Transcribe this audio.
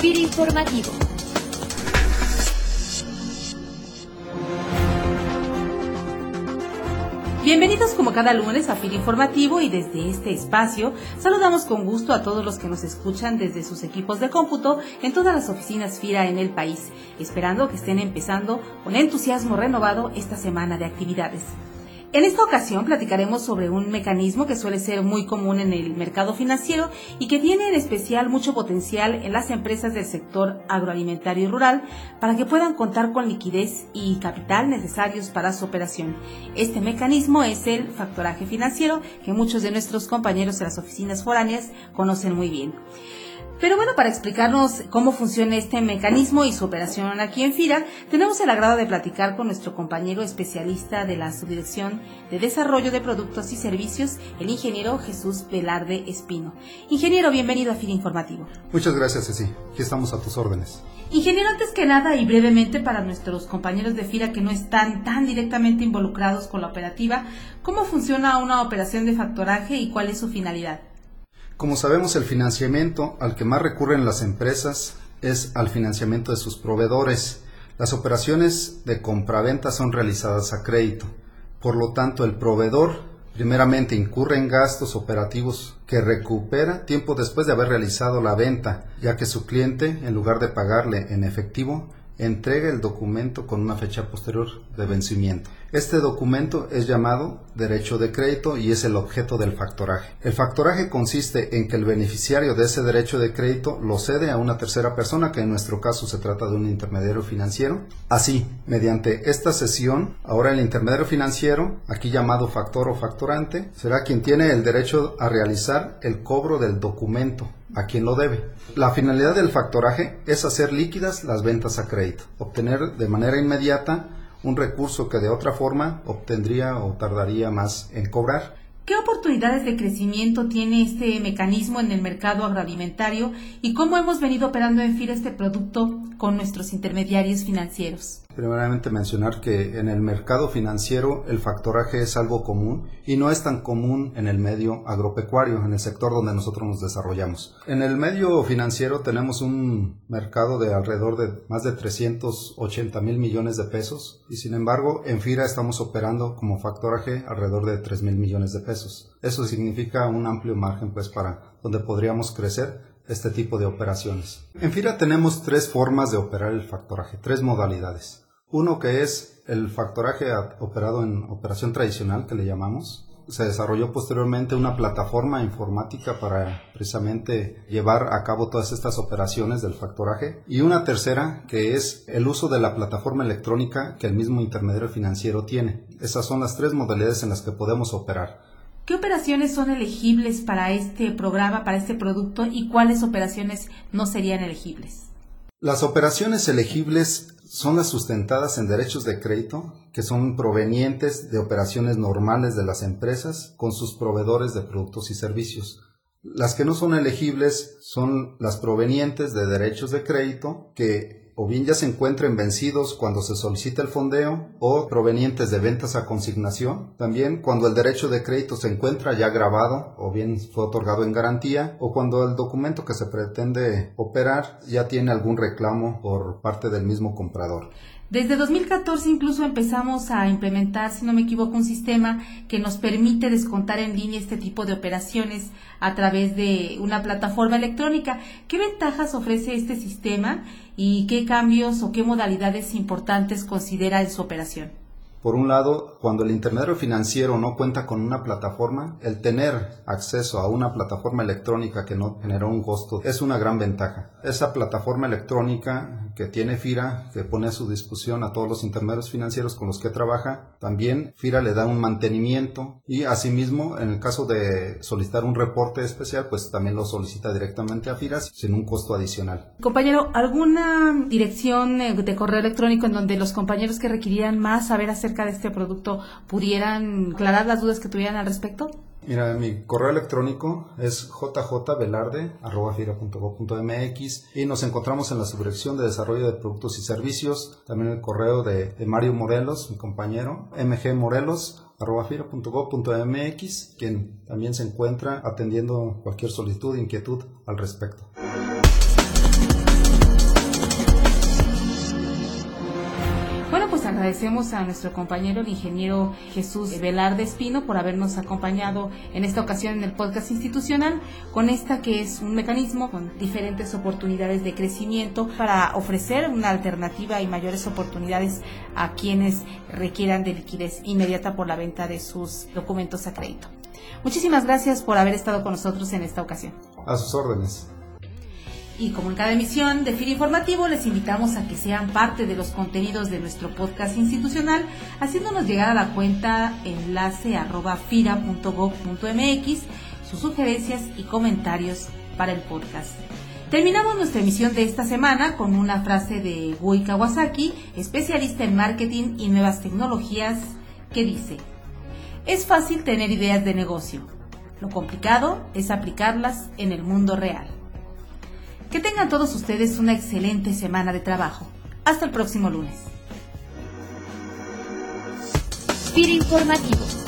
FIRA Informativo. Bienvenidos como cada lunes a FIR Informativo y desde este espacio saludamos con gusto a todos los que nos escuchan desde sus equipos de cómputo en todas las oficinas FIRA en el país, esperando que estén empezando con entusiasmo renovado esta semana de actividades. En esta ocasión platicaremos sobre un mecanismo que suele ser muy común en el mercado financiero y que tiene en especial mucho potencial en las empresas del sector agroalimentario y rural para que puedan contar con liquidez y capital necesarios para su operación. Este mecanismo es el factoraje financiero que muchos de nuestros compañeros en las oficinas foráneas conocen muy bien. Pero bueno, para explicarnos cómo funciona este mecanismo y su operación aquí en FIRA, tenemos el agrado de platicar con nuestro compañero especialista de la Subdirección de Desarrollo de Productos y Servicios, el ingeniero Jesús Velarde Espino. Ingeniero, bienvenido a FIRA Informativo. Muchas gracias, Ceci. Aquí estamos a tus órdenes. Ingeniero, antes que nada y brevemente para nuestros compañeros de FIRA que no están tan directamente involucrados con la operativa, ¿cómo funciona una operación de factoraje y cuál es su finalidad? Como sabemos, el financiamiento al que más recurren las empresas es al financiamiento de sus proveedores. Las operaciones de compraventa son realizadas a crédito. Por lo tanto, el proveedor primeramente incurre en gastos operativos que recupera tiempo después de haber realizado la venta, ya que su cliente, en lugar de pagarle en efectivo, entrega el documento con una fecha posterior de vencimiento. Este documento es llamado derecho de crédito y es el objeto del factoraje. El factoraje consiste en que el beneficiario de ese derecho de crédito lo cede a una tercera persona, que en nuestro caso se trata de un intermediario financiero. Así, mediante esta sesión, ahora el intermediario financiero, aquí llamado factor o factorante, será quien tiene el derecho a realizar el cobro del documento a quien lo debe. La finalidad del factoraje es hacer líquidas las ventas a crédito, obtener de manera inmediata un recurso que de otra forma obtendría o tardaría más en cobrar. ¿Qué oportunidades de crecimiento tiene este mecanismo en el mercado agroalimentario y cómo hemos venido operando en FIRA este producto con nuestros intermediarios financieros? Primeramente mencionar que en el mercado financiero el factoraje es algo común y no es tan común en el medio agropecuario, en el sector donde nosotros nos desarrollamos. En el medio financiero tenemos un mercado de alrededor de más de 380 mil millones de pesos y sin embargo en FIRA estamos operando como factoraje alrededor de 3 mil millones de pesos. Eso significa un amplio margen pues para donde podríamos crecer este tipo de operaciones. En FIRA tenemos tres formas de operar el factoraje, tres modalidades. Uno que es el factoraje operado en operación tradicional, que le llamamos. Se desarrolló posteriormente una plataforma informática para precisamente llevar a cabo todas estas operaciones del factoraje. Y una tercera que es el uso de la plataforma electrónica que el mismo intermediario financiero tiene. Esas son las tres modalidades en las que podemos operar. ¿Qué operaciones son elegibles para este programa, para este producto y cuáles operaciones no serían elegibles? Las operaciones elegibles son las sustentadas en derechos de crédito que son provenientes de operaciones normales de las empresas con sus proveedores de productos y servicios. Las que no son elegibles son las provenientes de derechos de crédito que o bien ya se encuentren vencidos cuando se solicita el fondeo o provenientes de ventas a consignación. También cuando el derecho de crédito se encuentra ya grabado o bien fue otorgado en garantía o cuando el documento que se pretende operar ya tiene algún reclamo por parte del mismo comprador. Desde 2014 incluso empezamos a implementar, si no me equivoco, un sistema que nos permite descontar en línea este tipo de operaciones a través de una plataforma electrónica. ¿Qué ventajas ofrece este sistema y qué cambios o qué modalidades importantes considera en su operación? Por un lado, cuando el intermediario financiero no cuenta con una plataforma, el tener acceso a una plataforma electrónica que no genera un costo es una gran ventaja. Esa plataforma electrónica que tiene FIRA, que pone a su disposición a todos los intermediarios financieros con los que trabaja, también FIRA le da un mantenimiento y asimismo, en el caso de solicitar un reporte especial, pues también lo solicita directamente a FIRA sin un costo adicional. Compañero, ¿alguna dirección eh, de correo electrónico en donde los compañeros que requirieran más saber de este producto pudieran aclarar las dudas que tuvieran al respecto? Mira, mi correo electrónico es jjvelarde.gov.mx y nos encontramos en la subdirección de desarrollo de productos y servicios, también el correo de, Mario Morelos, mi compañero, mgmorelos.gov.mx, quien también se encuentra atendiendo cualquier solicitud, inquietud al respecto. Agradecemos a nuestro compañero el ingeniero Jesús Velarde Espino por habernos acompañado en esta ocasión en el podcast institucional con esta que es un mecanismo con diferentes oportunidades de crecimiento para ofrecer una alternativa y mayores oportunidades a quienes requieran de liquidez inmediata por la venta de sus documentos a crédito. Muchísimas gracias por haber estado con nosotros en esta ocasión. A sus órdenes. Y como en cada emisión de FIRA Informativo, les invitamos a que sean parte de los contenidos de nuestro podcast institucional, haciéndonos llegar a la cuenta enlace arroba fira.gov.mx sus sugerencias y comentarios para el podcast. Terminamos nuestra emisión de esta semana con una frase de Gui Kawasaki, especialista en marketing y nuevas tecnologías, que dice, es fácil tener ideas de negocio, lo complicado es aplicarlas en el mundo real. Que tengan todos ustedes una excelente semana de trabajo. Hasta el próximo lunes. Informativo